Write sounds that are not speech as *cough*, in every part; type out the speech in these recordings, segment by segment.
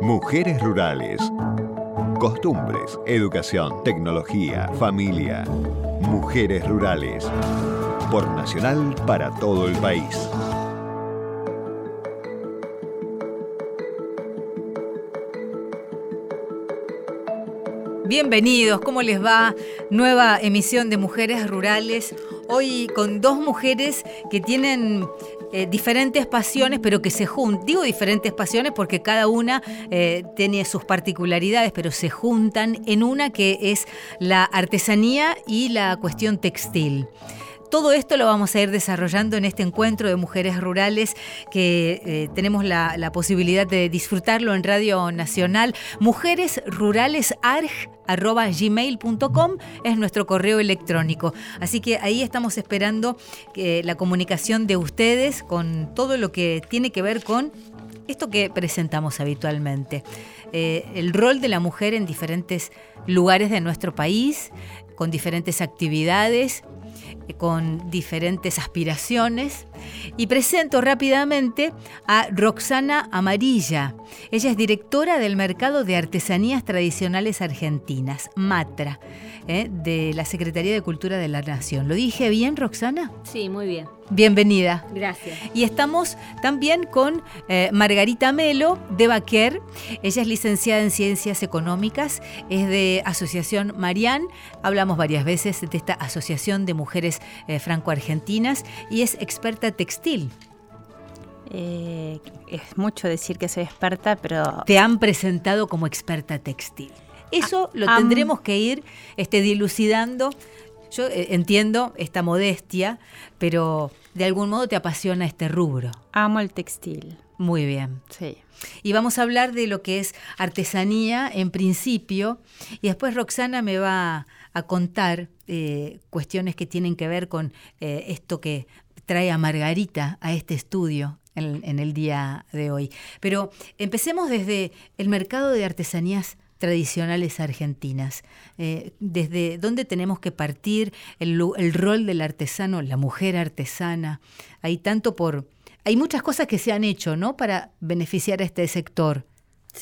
Mujeres rurales. Costumbres, educación, tecnología, familia. Mujeres rurales. Por Nacional para todo el país. Bienvenidos, ¿cómo les va? Nueva emisión de Mujeres Rurales. Hoy con dos mujeres que tienen eh, diferentes pasiones, pero que se juntan. Digo diferentes pasiones porque cada una eh, tiene sus particularidades, pero se juntan en una que es la artesanía y la cuestión textil. Todo esto lo vamos a ir desarrollando en este encuentro de mujeres rurales que eh, tenemos la, posibilidad de disfrutarlo en Radio Nacional. Mujeres Rurales gmail.com es nuestro correo electrónico. Así que ahí estamos esperando que la comunicación de ustedes con todo lo que tiene que ver con esto que presentamos habitualmente. Eh, el rol de la mujer en diferentes lugares de nuestro país, con diferentes actividades con diferentes aspiraciones y presento rápidamente a Roxana Amarilla. Ella es directora del Mercado de Artesanías Tradicionales Argentinas, MATRA, ¿eh? de la Secretaría de Cultura de la Nación. ¿Lo dije bien, Roxana? Sí, muy bien. Bienvenida. Gracias. Y estamos también con eh, Margarita Melo de Baquer. Ella es licenciada en Ciencias Económicas, es de Asociación Marián. Hablamos varias veces de esta Asociación de Mujeres eh, Franco-Argentinas y es experta textil. Eh, es mucho decir que soy experta, pero... Te han presentado como experta textil. Eso lo tendremos que ir este, dilucidando yo eh, entiendo esta modestia, pero de algún modo te apasiona este rubro. Amo el textil. Muy bien. Sí. Y vamos a hablar de lo que es artesanía en principio, y después Roxana me va a contar eh, cuestiones que tienen que ver con eh, esto que trae a Margarita a este estudio en el día de hoy. Pero empecemos desde el mercado de artesanías tradicionales argentinas. Eh, ¿Desde dónde tenemos que partir el, rol del artesano, la mujer artesana? Hay tanto por... Hay muchas cosas que se han hecho, ¿no? Para beneficiar a este sector.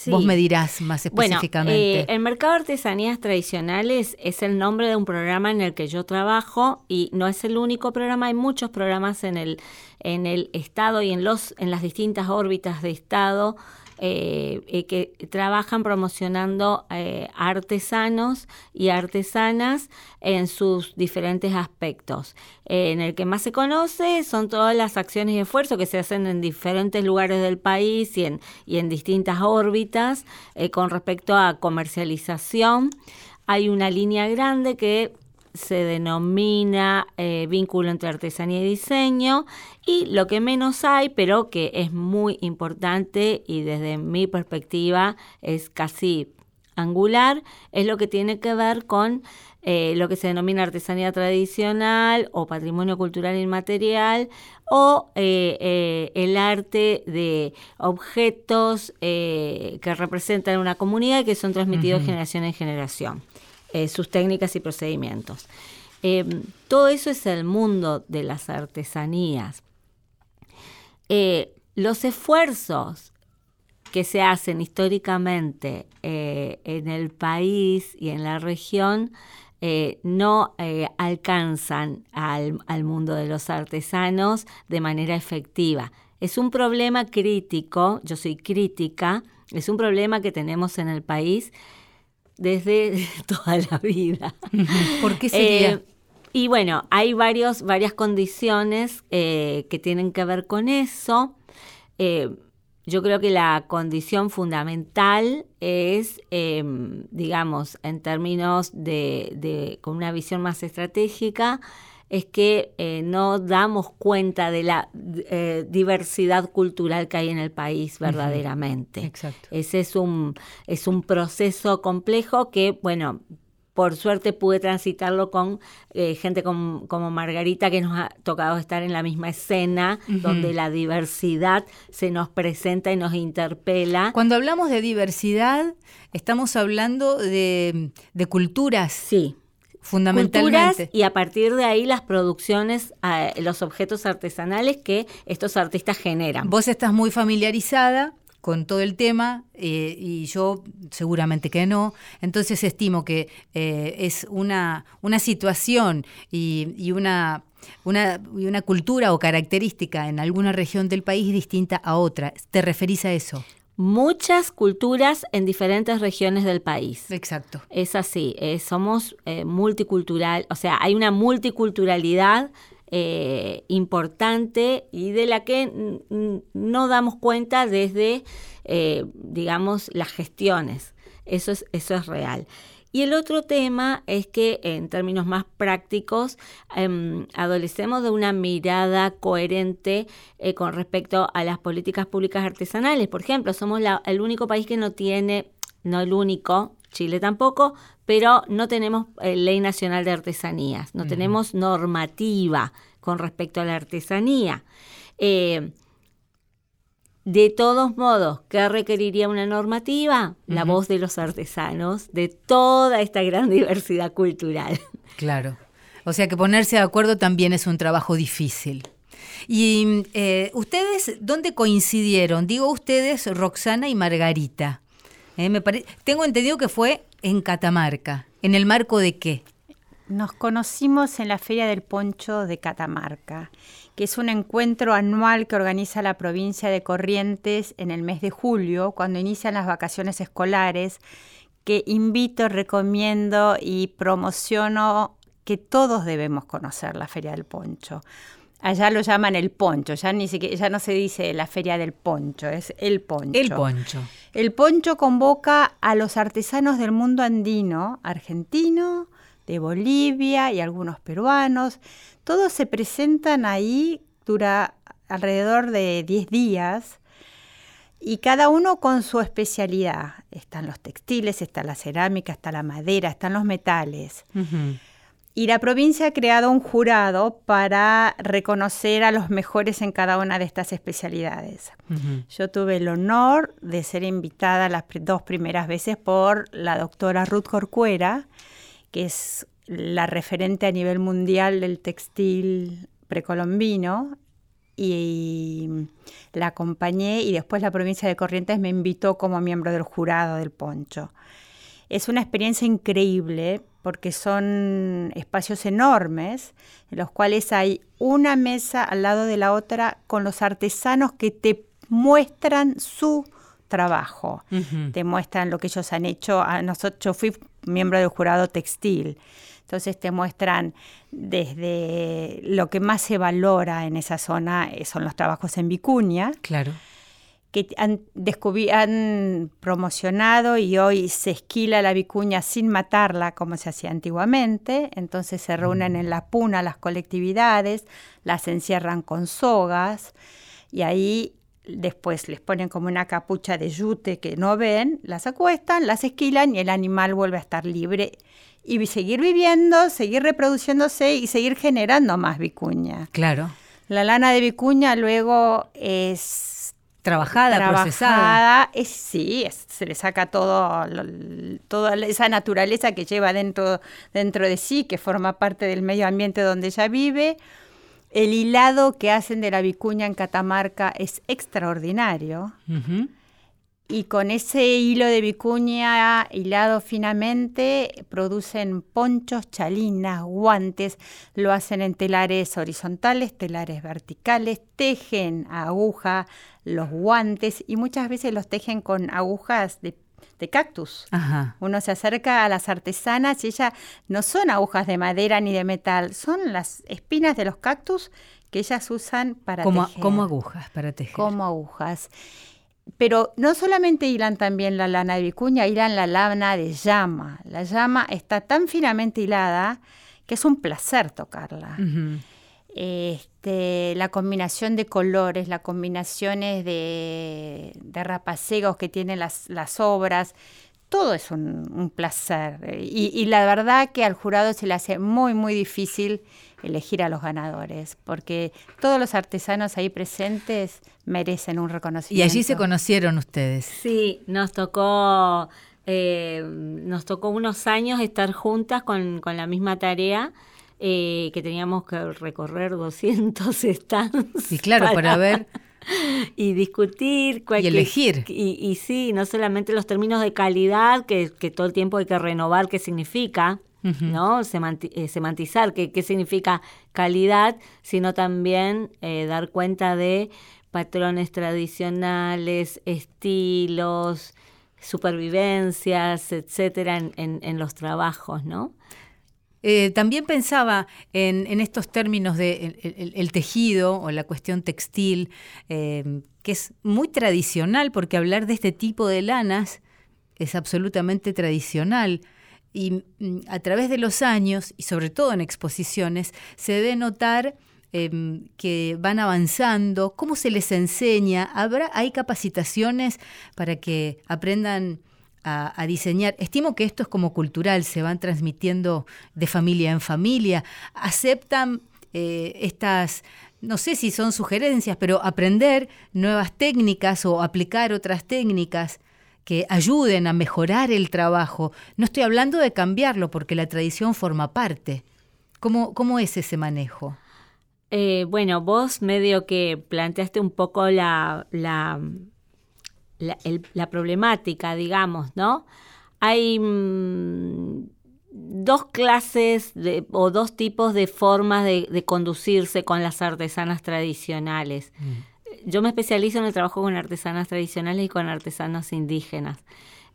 Vos me dirás más específicamente. Bueno, eh, el mercado de artesanías tradicionales es el nombre de un programa en el que yo trabajo y no es el único programa, hay muchos programas en el, en el Estado y en, los, en las distintas órbitas de Estado eh, eh, que trabajan promocionando eh, artesanos y artesanas en sus diferentes aspectos. en el que más se conoce son todas las acciones y esfuerzos que se hacen en diferentes lugares del país y en, y en distintas órbitas con respecto a comercialización. Hay una línea grande que se denomina eh, vínculo entre artesanía y diseño y lo que menos hay, pero que es muy importante y desde mi perspectiva es casi angular, es lo que tiene que ver con eh, lo que se denomina artesanía tradicional o patrimonio cultural inmaterial o eh, el arte de objetos que representan una comunidad y que son transmitidos generación en generación. Eh, sus técnicas y procedimientos. Eh, todo eso es el mundo de las artesanías. Eh, los esfuerzos que se hacen históricamente en el país y en la región no alcanzan al, al, mundo de los artesanos de manera efectiva. Es un problema crítico, yo soy crítica, es un problema que tenemos en el país desde *laughs* toda la vida. *laughs* ¿Por qué sería? Eh, y bueno, hay varios, varias condiciones eh, que tienen que ver con eso. Eh, yo creo que la condición fundamental es, digamos, en términos de, de, con una visión más estratégica, es que eh, no damos cuenta de la eh, diversidad cultural que hay en el país verdaderamente. Exacto. Ese es un, es un proceso complejo que, bueno, por suerte pude transitarlo con eh, gente como, Margarita, que nos ha tocado estar en la misma escena, donde la diversidad se nos presenta y nos interpela. Cuando hablamos de diversidad, estamos hablando de, de culturas. Sí Fundamentalmente. y a partir de ahí las producciones, los objetos artesanales que estos artistas generan. Vos estás muy familiarizada con todo el tema eh, y yo seguramente que no. Entonces estimo que eh, es una, una situación y, una, una, una cultura o característica en alguna región del país distinta a otra. ¿Te referís a eso? Muchas culturas en diferentes regiones del país. Exacto. Es así, somos multicultural, o sea, hay una multiculturalidad eh, importante y de la que no damos cuenta desde, eh, digamos, las gestiones. Eso es, eso es real. Y el otro tema es que en términos más prácticos, em, adolecemos de una mirada coherente eh, con respecto a las políticas públicas artesanales. Por ejemplo, somos el único país que no tiene, no el único, Chile tampoco, pero no tenemos eh, ley nacional de artesanías, no tenemos normativa con respecto a la artesanía. Eh, de todos modos, ¿qué requeriría una normativa? La voz de los artesanos, de toda esta gran *laughs* diversidad cultural. Claro. O sea que ponerse de acuerdo también es un trabajo difícil. ¿Y eh, ustedes dónde coincidieron? Digo ustedes, Roxana y Margarita. me Tengo entendido que fue en Catamarca. ¿En el marco de qué? Nos conocimos en la Feria del Poncho de Catamarca, que es un encuentro anual que organiza la provincia de Corrientes en el mes de julio, cuando inician las vacaciones escolares, que invito, recomiendo y promociono que todos debemos conocer la Feria del Poncho. Allá lo llaman el poncho, ya ni siquiera, ya no se dice la feria del poncho, es el poncho. El poncho. El poncho convoca a los artesanos del mundo andino, argentino, de Bolivia y algunos peruanos. Todos se presentan ahí, dura alrededor de 10 días y cada uno con su especialidad. Están los textiles, está la cerámica, está la madera, están los metales. Y la provincia ha creado un jurado para reconocer a los mejores en cada una de estas especialidades. Yo tuve el honor de ser invitada las dos primeras veces por la doctora Ruth Corcuera, que es la referente a nivel mundial del textil precolombino y la acompañé y después la provincia de Corrientes me invitó como miembro del jurado del poncho. Es una experiencia increíble porque son espacios enormes en los cuales hay una mesa al lado de la otra con los artesanos que te muestran su trabajo, te muestran lo que ellos han hecho. A nosotros, yo fui miembro del jurado textil, entonces te muestran desde lo que más se valora en esa zona eh, son los trabajos en vicuña. Claro que han, han promocionado y hoy se esquila la vicuña sin matarla como se hacía antiguamente, entonces se reúnen mm. en la puna las colectividades, las encierran con sogas y ahí después les ponen como una capucha de yute que no ven, las acuestan, las esquilan y el animal vuelve a estar libre y seguir viviendo, seguir reproduciéndose y seguir generando más vicuña. Claro. La lana de vicuña luego es Trabajada, procesada. Es, sí, se le saca todo, toda esa naturaleza que lleva dentro, dentro de sí, que forma parte del medio ambiente donde ella vive. El hilado que hacen de la vicuña en Catamarca es extraordinario. Y con ese hilo de vicuña hilado finamente producen ponchos, chalinas, guantes, lo hacen en telares horizontales, telares verticales, tejen a aguja los guantes y muchas veces los tejen con agujas de, cactus. Uno se acerca a las artesanas y ellas no son agujas de madera ni de metal, son las espinas de los cactus que ellas usan para como, tejer. Como agujas para tejer. Como agujas pero no solamente hilan también la lana de vicuña, hilan la lana de llama. La llama está tan finamente hilada que es un placer tocarla. Este, la combinación de colores, las combinaciones de, de rapacegos que tienen las, las obras, todo es un, placer. Y, y, la verdad que al jurado se le hace muy, muy difícil elegir a los ganadores, porque todos los artesanos ahí presentes merecen un reconocimiento. Y allí se conocieron ustedes. Sí, nos tocó, eh, nos tocó unos años estar juntas con, con la misma tarea. Eh, que teníamos que recorrer 200 *laughs* stands. Sí, claro, para, ver *laughs* y discutir. y elegir. Y, sí, no solamente los términos de calidad, que, todo el tiempo hay que renovar qué significa, ¿no? Eh, semantizar qué, qué significa calidad, sino también eh, dar cuenta de patrones tradicionales, estilos, supervivencias, etcétera, en, los trabajos, ¿no? Eh, también pensaba en, estos términos de el, tejido o la cuestión textil, eh, que es muy tradicional, porque hablar de este tipo de lanas es absolutamente tradicional. Y mm, a través de los años, y sobre todo en exposiciones, se debe notar Em, que van avanzando? ¿Cómo se les enseña? ¿Habrá, ¿Hay capacitaciones para que aprendan a, diseñar? Estimo que esto es como cultural, se van transmitiendo de familia en familia. ¿Aceptan eh, estas, no sé si son sugerencias, pero aprender nuevas técnicas o aplicar otras técnicas? que ayuden a mejorar el trabajo. No estoy hablando de cambiarlo porque la tradición forma parte. ¿Cómo, cómo es ese manejo? Eh, bueno, vos medio que planteaste un poco la, la, la, problemática, digamos, ¿no? Hay mm, dos clases de, o dos tipos de formas de, conducirse con las artesanas tradicionales. Mm. Yo me especializo en el trabajo con artesanas tradicionales y con artesanos indígenas.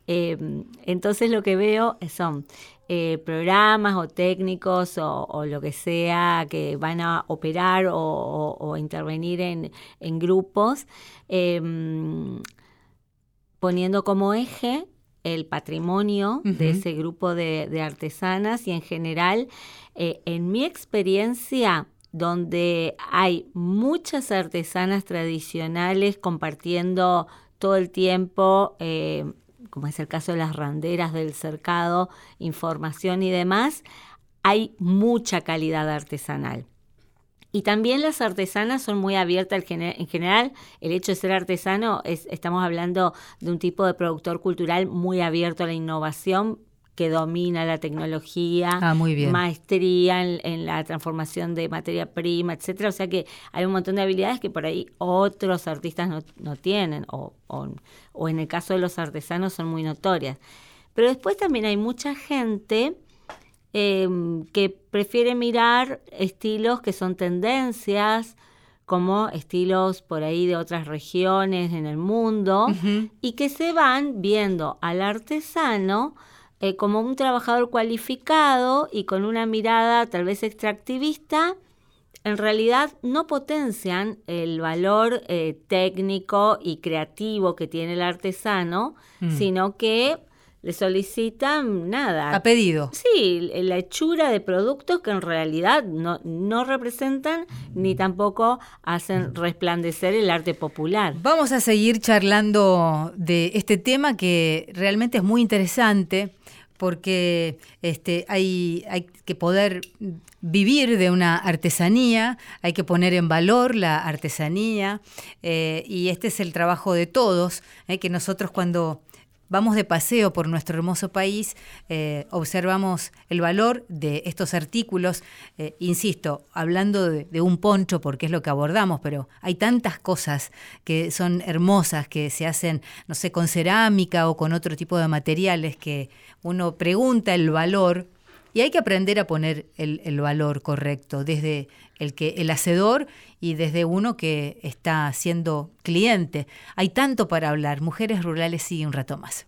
Eh, entonces lo que veo son eh, programas o técnicos o, lo que sea que van a operar o, intervenir en, grupos, em, poniendo como eje el patrimonio de ese grupo de, artesanas y en general, eh, en mi experiencia, donde hay muchas artesanas tradicionales compartiendo todo el tiempo eh, como es el caso de las randeras del cercado, información y demás, hay mucha calidad artesanal. Y también las artesanas son muy abiertas en general. El hecho de ser artesano, es, estamos hablando de un tipo de productor cultural muy abierto a la innovación, que domina la tecnología, ah, maestría en, la transformación de materia prima, etcétera. O sea que hay un montón de habilidades que por ahí otros artistas no, tienen, o, o, en el caso de los artesanos son muy notorias. Pero después también hay mucha gente em, que prefiere mirar estilos que son tendencias, como estilos por ahí de otras regiones en el mundo, y que se van viendo al artesano eh, como un trabajador cualificado y con una mirada tal vez extractivista, en realidad no potencian el valor eh, técnico y creativo que tiene el artesano, mm. sino que le solicitan nada. A pedido. Sí, la hechura de productos que en realidad no, no representan ni tampoco hacen resplandecer el arte popular. Vamos a seguir charlando de este tema que realmente es muy interesante porque este, hay, hay que poder vivir de una artesanía, hay que poner en valor la artesanía eh, y este es el trabajo de todos, eh, que nosotros cuando vamos de paseo por nuestro hermoso país, eh, observamos el valor de estos artículos, eh, insisto, hablando de, un poncho porque es lo que abordamos, pero hay tantas cosas que son hermosas, que se hacen, no sé, con cerámica o con otro tipo de materiales que uno pregunta el valor y hay que aprender a poner el, el valor correcto desde el que el hacedor y desde uno que está siendo cliente. Hay tanto para hablar. Mujeres Rurales sigue un rato más.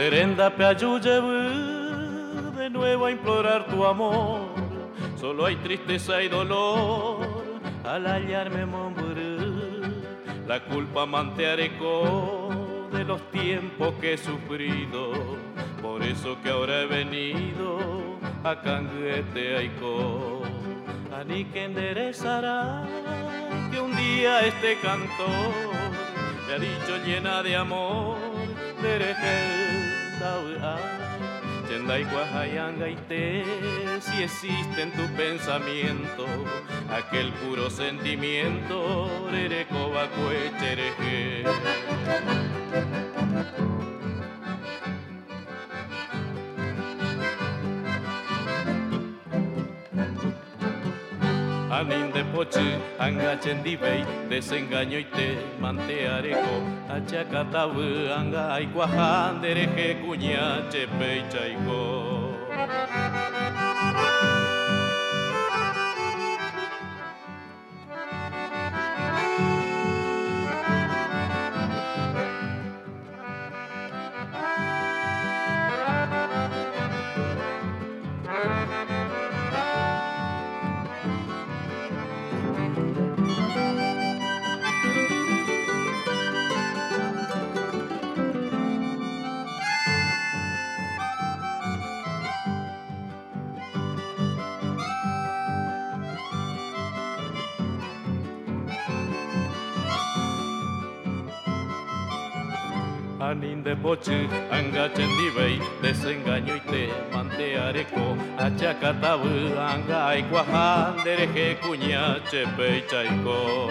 Derenda de nuevo a implorar tu amor. Solo hay tristeza y dolor al hallarme mombrú. La culpa manteareco de los tiempos que he sufrido. Por eso que ahora he venido a Canguete Aiko. Ani que enderezará que un día este cantor me ha dicho llena de amor, Chendai te si existe en tu pensamiento aquel puro sentimiento, Rerecoba Cuechereje. Anin de poche, angachen dibei, desengaño y te manteareko, achacatabu, anga aikuajan, dereje cuña, chepe chaiko. Anin de poche, angachen dibei, desengaño y te manteareco, achacatabu, anga y cuajan, dereje cuña, chepe y chaico.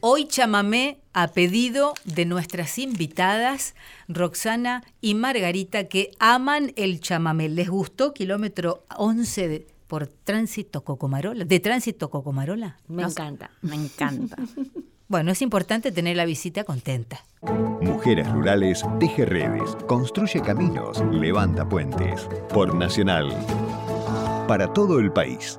Hoy chamamé a pedido de nuestras invitadas Roxana y Margarita que aman el chamamé. ¿Les gustó kilómetro 11 por tránsito Cocomarola? ¿De tránsito Cocomarola? Me encanta, me encanta. *laughs* bueno, es importante tener la visita contenta. Mujeres Rurales teje redes, construye caminos, levanta puentes. Por Nacional. Para todo el país.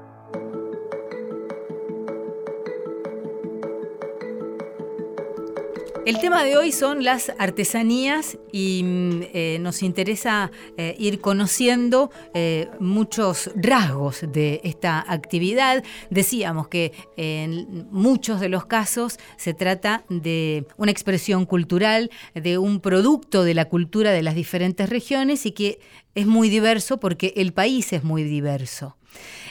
El tema de hoy son las artesanías y mm, eh, nos interesa eh, ir conociendo eh, muchos rasgos de esta actividad. Decíamos que en muchos de los casos se trata de una expresión cultural, de un producto de la cultura de las diferentes regiones y que es muy diverso porque el país es muy diverso.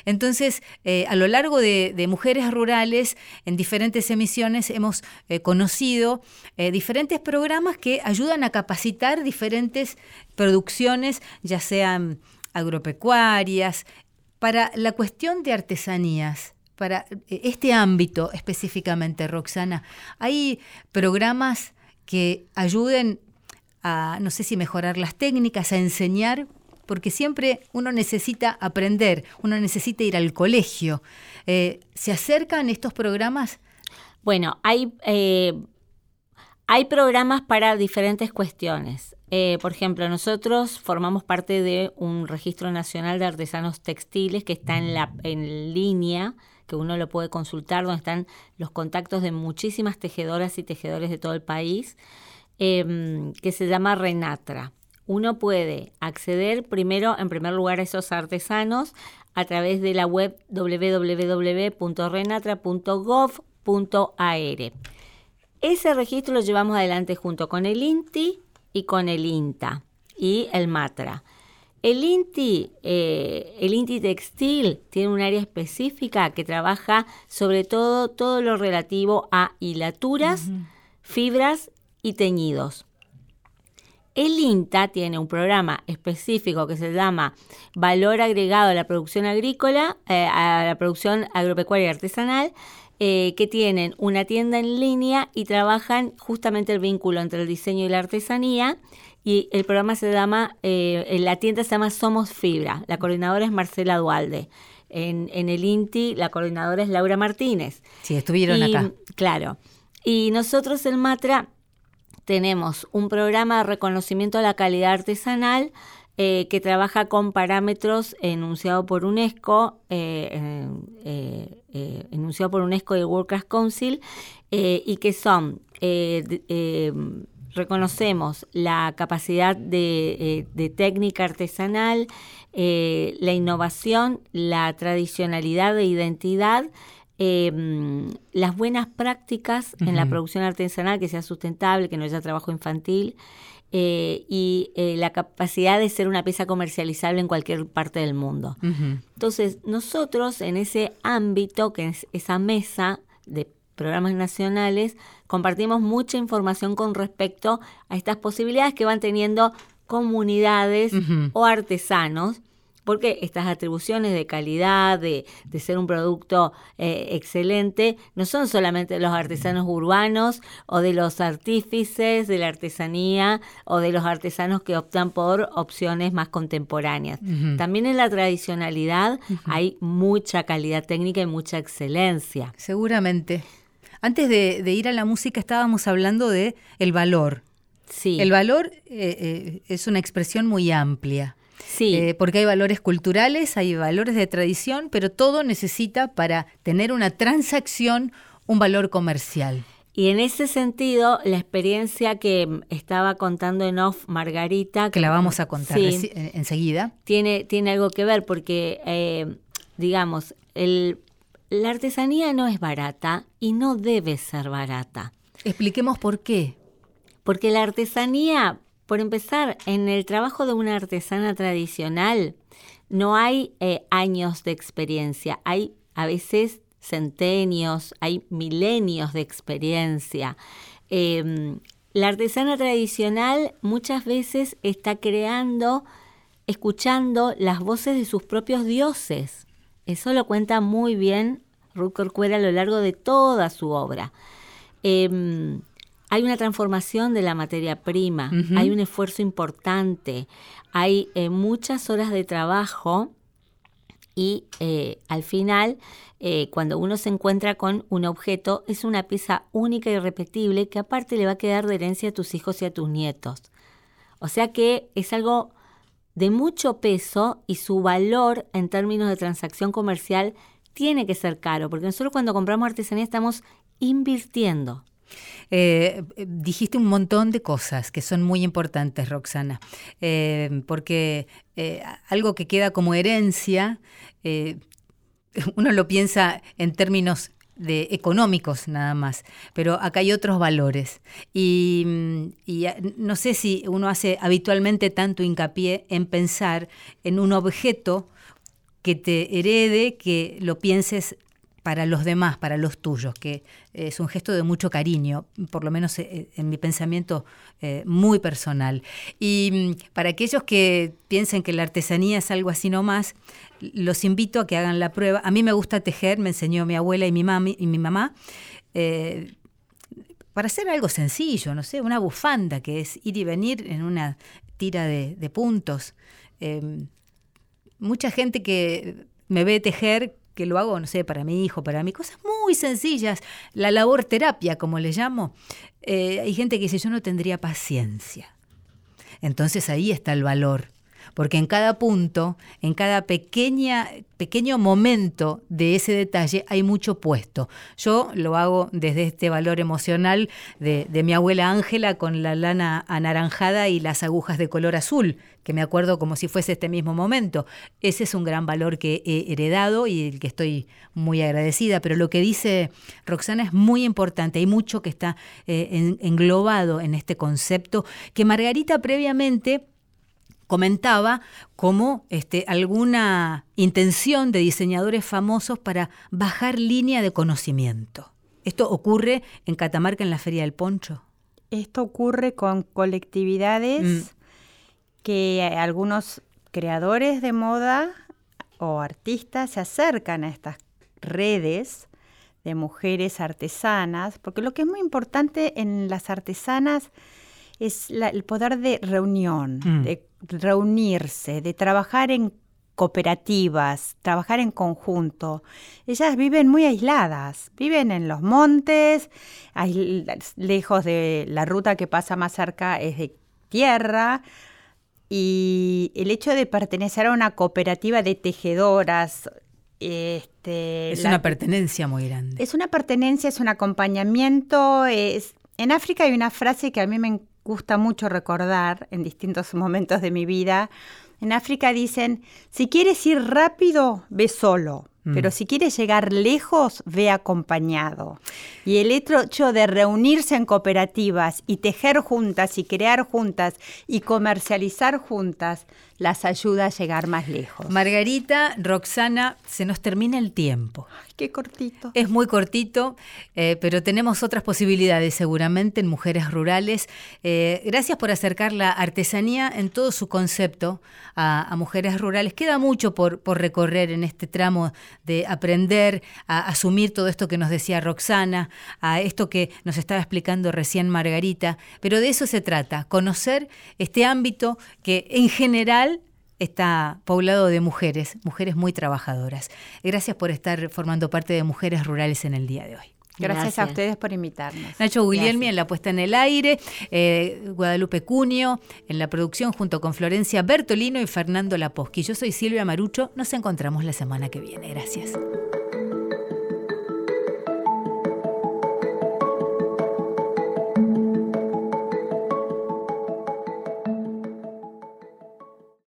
Entonces, eh, a lo largo de, Mujeres Rurales, en diferentes emisiones, hemos eh, conocido eh, diferentes programas que ayudan a capacitar diferentes producciones, ya sean agropecuarias, para la cuestión de artesanías para este ámbito específicamente, Roxana, ¿hay programas que ayuden a, no sé si mejorar las técnicas, a enseñar porque siempre uno necesita aprender, uno necesita ir al colegio. Eh, ¿Se acercan estos programas? Bueno, hay, eh, hay programas para diferentes cuestiones. Eh, por ejemplo, nosotros formamos parte de un registro nacional de artesanos textiles que está en, la, en línea, que uno lo puede consultar, donde están los contactos de muchísimas tejedoras y tejedores de todo el país, que se llama Renatra uno puede acceder primero, en primer lugar, a esos artesanos a través de la web www.renatra.gov.ar. Ese registro lo llevamos adelante junto con el INTI y con el INTA y el MATRA. El INTI, eh, el INTI Textil tiene un área específica que trabaja sobre todo todo lo relativo a hilaturas, fibras y teñidos. El INTA tiene un programa específico que se llama Valor Agregado a la Producción Agrícola, eh, a la Producción Agropecuaria y Artesanal, eh, que tienen una tienda en línea y trabajan justamente el vínculo entre el diseño y la artesanía. Y el programa se llama, eh, la tienda se llama Somos Fibra. La coordinadora es Marcela Dualde. En, el INTI la coordinadora es Laura Martínez. Sí, estuvieron acá. Claro. Y nosotros el Matra tenemos un programa de reconocimiento a la calidad artesanal eh, que trabaja con parámetros enunciados por UNESCO, eh, eh, enunciado por UNESCO y World Class Council, y que son, reconocemos la capacidad de, de técnica artesanal, la innovación, la tradicionalidad de identidad, las buenas prácticas en la producción artesanal, que sea sustentable, que no haya trabajo infantil, eh, y eh, la capacidad de ser una pieza comercializable en cualquier parte del mundo. Entonces, nosotros en ese ámbito, que es esa mesa de programas nacionales, compartimos mucha información con respecto a estas posibilidades que van teniendo comunidades o artesanos porque estas atribuciones de calidad, de, ser un producto eh, excelente, no son solamente de los artesanos urbanos o de los artífices de la artesanía o de los artesanos que optan por opciones más contemporáneas. También en la tradicionalidad hay mucha calidad técnica y mucha excelencia. Seguramente. Antes de, ir a la música estábamos hablando de el valor. Sí. El valor eh, eh, es una expresión muy amplia. Sí. Eh, porque hay valores culturales, hay valores de tradición, pero todo necesita para tener una transacción un valor comercial. Y en ese sentido, la experiencia que estaba contando en off Margarita... Que la vamos a contar enseguida. Tiene, tiene algo que ver porque, eh, digamos, el, la artesanía no es barata y no debe ser barata. Expliquemos por qué. Porque la artesanía por empezar, en el trabajo de una artesana tradicional no hay eh, años de experiencia, hay a veces centenios, hay milenios de experiencia. Em, la artesana tradicional muchas veces está creando, escuchando las voces de sus propios dioses. Eso lo cuenta muy bien Ruth Corcuera a lo largo de toda su obra. Em, hay una transformación de la materia prima, hay un esfuerzo importante, hay eh, muchas horas de trabajo y eh, al final, eh, cuando uno se encuentra con un objeto, es una pieza única y irrepetible que aparte le va a quedar de herencia a tus hijos y a tus nietos. O sea que es algo de mucho peso y su valor en términos de transacción comercial tiene que ser caro, porque nosotros cuando compramos artesanía estamos invirtiendo. Eh, dijiste un montón de cosas que son muy importantes, Roxana, eh, porque eh, algo que queda como herencia, *laughs* uno lo piensa en términos de económicos nada más, pero acá hay otros valores. Y, y, no sé si uno hace habitualmente tanto hincapié en pensar en un objeto que te herede, que lo pienses para los demás, para los tuyos, que es un gesto de mucho cariño, por lo menos eh, en mi pensamiento eh, muy personal. Y mm, para aquellos que piensen que la artesanía es algo así nomás, los invito a que hagan la prueba. A mí me gusta tejer, me enseñó mi abuela y mi, mami, y mi mamá. Eh, para hacer algo sencillo, no sé, una bufanda que es ir y venir en una tira de, de puntos. mucha gente que me ve tejer que lo hago, no sé, para mi hijo, para mí, cosas muy sencillas, la labor terapia, como le llamo. Eh, hay gente que dice, yo no tendría paciencia. Entonces ahí está el valor porque en cada punto, en cada pequeña, pequeño momento de ese detalle hay mucho puesto. Yo lo hago desde este valor emocional de, mi abuela Ángela con la lana anaranjada y las agujas de color azul, que me acuerdo como si fuese este mismo momento. Ese es un gran valor que he heredado y el que estoy muy agradecida, pero lo que dice Roxana es muy importante, hay mucho que está eh, englobado en este concepto que Margarita previamente comentaba como este, alguna intención de diseñadores famosos para bajar línea de conocimiento. ¿Esto ocurre en Catamarca en la Feria del Poncho? Esto ocurre con colectividades mm. que algunos creadores de moda o artistas se acercan a estas redes de mujeres artesanas, porque lo que es muy importante en las artesanas es el poder de reunión, mm. de reunirse, de trabajar en cooperativas, trabajar en conjunto. Ellas viven muy aisladas, viven en los montes, lejos de la ruta que pasa más cerca es de tierra, y el hecho de pertenecer a una cooperativa de tejedoras, este, Es la- una pertenencia muy grande. es una pertenencia, es un acompañamiento. Es... En África hay una frase que a mí me gusta mucho recordar en distintos momentos de mi vida. En África dicen, si quieres ir rápido, ve solo, Mm. pero si quieres llegar lejos, ve acompañado. Y el hecho de reunirse en cooperativas y tejer juntas y crear juntas y comercializar juntas, las ayuda a llegar más lejos. Margarita, Roxana, se nos termina el tiempo. Qué cortito. Es muy cortito, eh, pero tenemos otras posibilidades seguramente en mujeres rurales. Eh, gracias por acercar la artesanía en todo su concepto a, a mujeres rurales. Queda mucho por, por recorrer en este tramo de aprender a asumir todo esto que nos decía Roxana, a esto que nos estaba explicando recién Margarita, pero de eso se trata, conocer este ámbito que en general está poblado de mujeres, mujeres muy trabajadoras. Gracias por estar formando parte de Mujeres Rurales en el día de hoy. Gracias, a ustedes por invitarnos. Nacho Guglielmi Gracias. en la puesta en el aire, eh, Guadalupe Cunio en la producción junto con Florencia Bertolino y Fernando Laposchi. Yo soy Silvia Marucho, nos encontramos la semana que viene. Gracias.